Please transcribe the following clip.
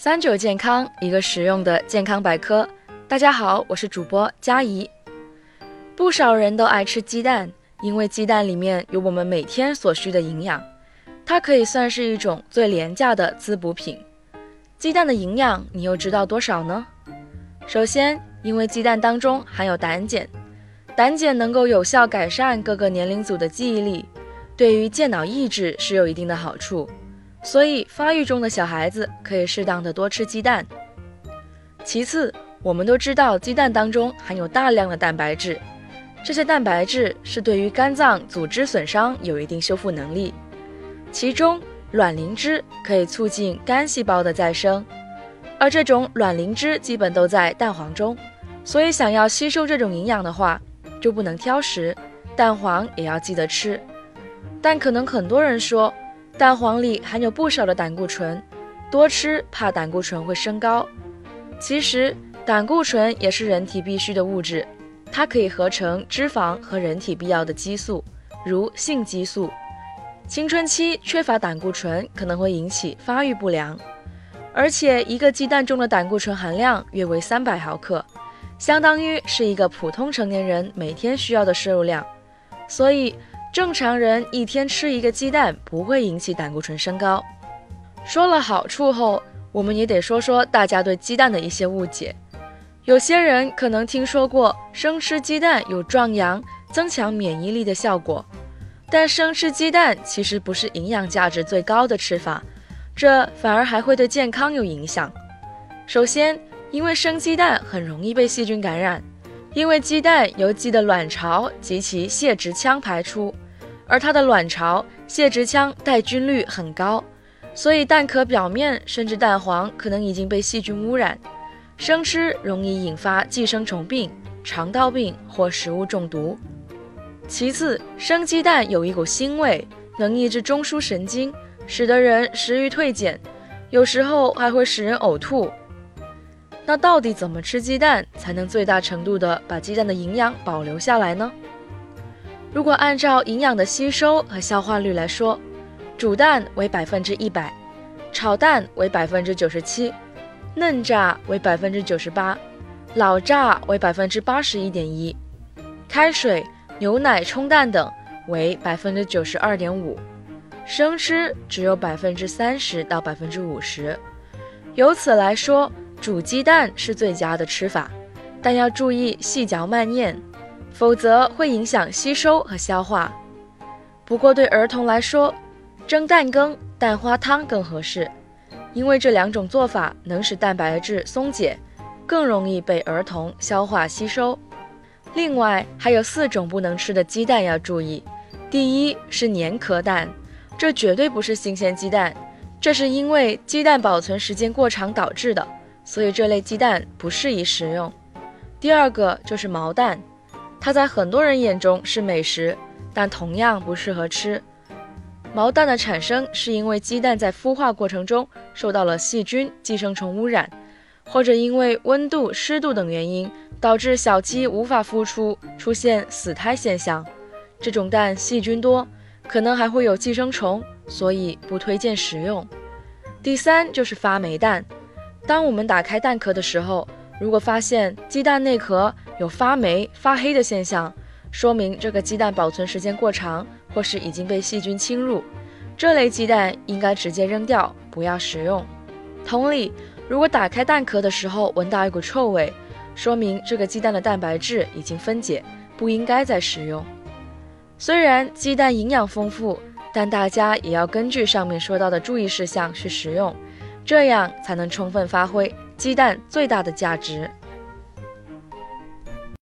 三九健康，一个实用的健康百科。大家好，我是主播佳怡。不少人都爱吃鸡蛋，因为鸡蛋里面有我们每天所需的营养，它可以算是一种最廉价的滋补品。鸡蛋的营养，你又知道多少呢？首先，因为鸡蛋当中含有胆碱，胆碱能够有效改善各个年龄组的记忆力，对于健脑益智是有一定的好处。所以，发育中的小孩子可以适当的多吃鸡蛋。其次，我们都知道鸡蛋当中含有大量的蛋白质，这些蛋白质是对于肝脏组织损伤有一定修复能力。其中，卵磷脂可以促进肝细胞的再生，而这种卵磷脂基本都在蛋黄中，所以想要吸收这种营养的话，就不能挑食，蛋黄也要记得吃。但可能很多人说。蛋黄里含有不少的胆固醇，多吃怕胆固醇会升高。其实胆固醇也是人体必需的物质，它可以合成脂肪和人体必要的激素，如性激素。青春期缺乏胆固醇可能会引起发育不良，而且一个鸡蛋中的胆固醇含量约为三百毫克，相当于是一个普通成年人每天需要的摄入量，所以。正常人一天吃一个鸡蛋不会引起胆固醇升高。说了好处后，我们也得说说大家对鸡蛋的一些误解。有些人可能听说过生吃鸡蛋有壮阳、增强免疫力的效果，但生吃鸡蛋其实不是营养价值最高的吃法，这反而还会对健康有影响。首先，因为生鸡蛋很容易被细菌感染。因为鸡蛋由鸡的卵巢及其泄殖腔排出，而它的卵巢、泄殖腔带菌率很高，所以蛋壳表面甚至蛋黄可能已经被细菌污染，生吃容易引发寄生虫病、肠道病或食物中毒。其次，生鸡蛋有一股腥味，能抑制中枢神经，使得人食欲退减，有时候还会使人呕吐。那到底怎么吃鸡蛋才能最大程度的把鸡蛋的营养保留下来呢？如果按照营养的吸收和消化率来说，煮蛋为百分之一百，炒蛋为百分之九十七，嫩炸为百分之九十八，老炸为百分之八十一点一，开水、牛奶冲蛋等为百分之九十二点五，生吃只有百分之三十到百分之五十。由此来说。煮鸡蛋是最佳的吃法，但要注意细嚼慢咽，否则会影响吸收和消化。不过对儿童来说，蒸蛋羹、蛋花汤更合适，因为这两种做法能使蛋白质松解，更容易被儿童消化吸收。另外还有四种不能吃的鸡蛋要注意：第一是粘壳蛋，这绝对不是新鲜鸡蛋，这是因为鸡蛋保存时间过长导致的。所以这类鸡蛋不适宜食用。第二个就是毛蛋，它在很多人眼中是美食，但同样不适合吃。毛蛋的产生是因为鸡蛋在孵化过程中受到了细菌、寄生虫污染，或者因为温度、湿度等原因导致小鸡无法孵出，出现死胎现象。这种蛋细菌多，可能还会有寄生虫，所以不推荐食用。第三就是发霉蛋。当我们打开蛋壳的时候，如果发现鸡蛋内壳有发霉、发黑的现象，说明这个鸡蛋保存时间过长，或是已经被细菌侵入。这类鸡蛋应该直接扔掉，不要食用。同理，如果打开蛋壳的时候闻到一股臭味，说明这个鸡蛋的蛋白质已经分解，不应该再食用。虽然鸡蛋营养丰富，但大家也要根据上面说到的注意事项去食用。这样才能充分发挥鸡蛋最大的价值。